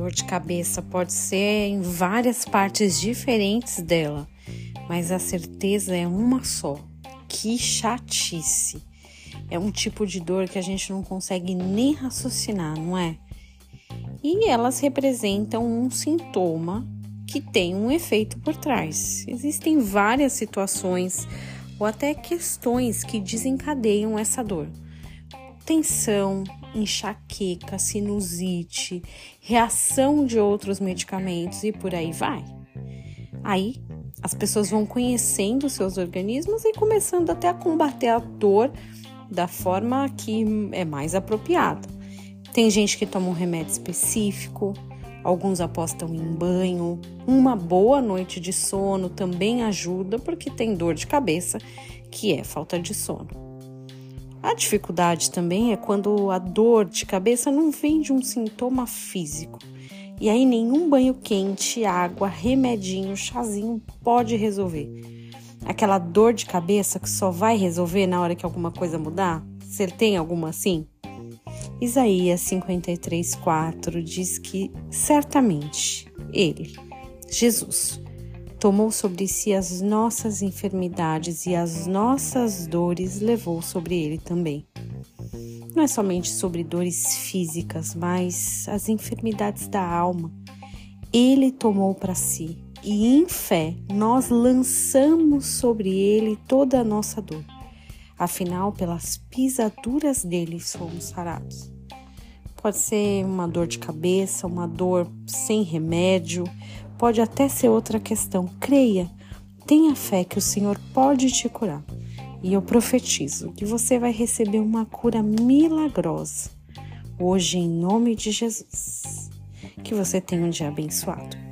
dor de cabeça pode ser em várias partes diferentes dela, mas a certeza é uma só. Que chatice! É um tipo de dor que a gente não consegue nem raciocinar, não é? E elas representam um sintoma que tem um efeito por trás. Existem várias situações ou até questões que desencadeiam essa dor. Tensão, enxaqueca, sinusite, reação de outros medicamentos e por aí vai. Aí as pessoas vão conhecendo seus organismos e começando até a combater a dor da forma que é mais apropriada. Tem gente que toma um remédio específico, alguns apostam em banho. Uma boa noite de sono também ajuda porque tem dor de cabeça, que é falta de sono. A dificuldade também é quando a dor de cabeça não vem de um sintoma físico. E aí nenhum banho quente, água, remedinho, chazinho pode resolver. Aquela dor de cabeça que só vai resolver na hora que alguma coisa mudar? Você tem alguma assim? Isaías 53, 4 diz que certamente Ele, Jesus, tomou sobre si as nossas enfermidades e as nossas dores levou sobre Ele também. Não é somente sobre dores físicas, mas as enfermidades da alma. Ele tomou para si e em fé nós lançamos sobre ele toda a nossa dor. Afinal, pelas pisaduras dele somos sarados. Pode ser uma dor de cabeça, uma dor sem remédio, pode até ser outra questão. Creia, tenha fé que o Senhor pode te curar. E eu profetizo que você vai receber uma cura milagrosa hoje, em nome de Jesus. Que você tenha um dia abençoado.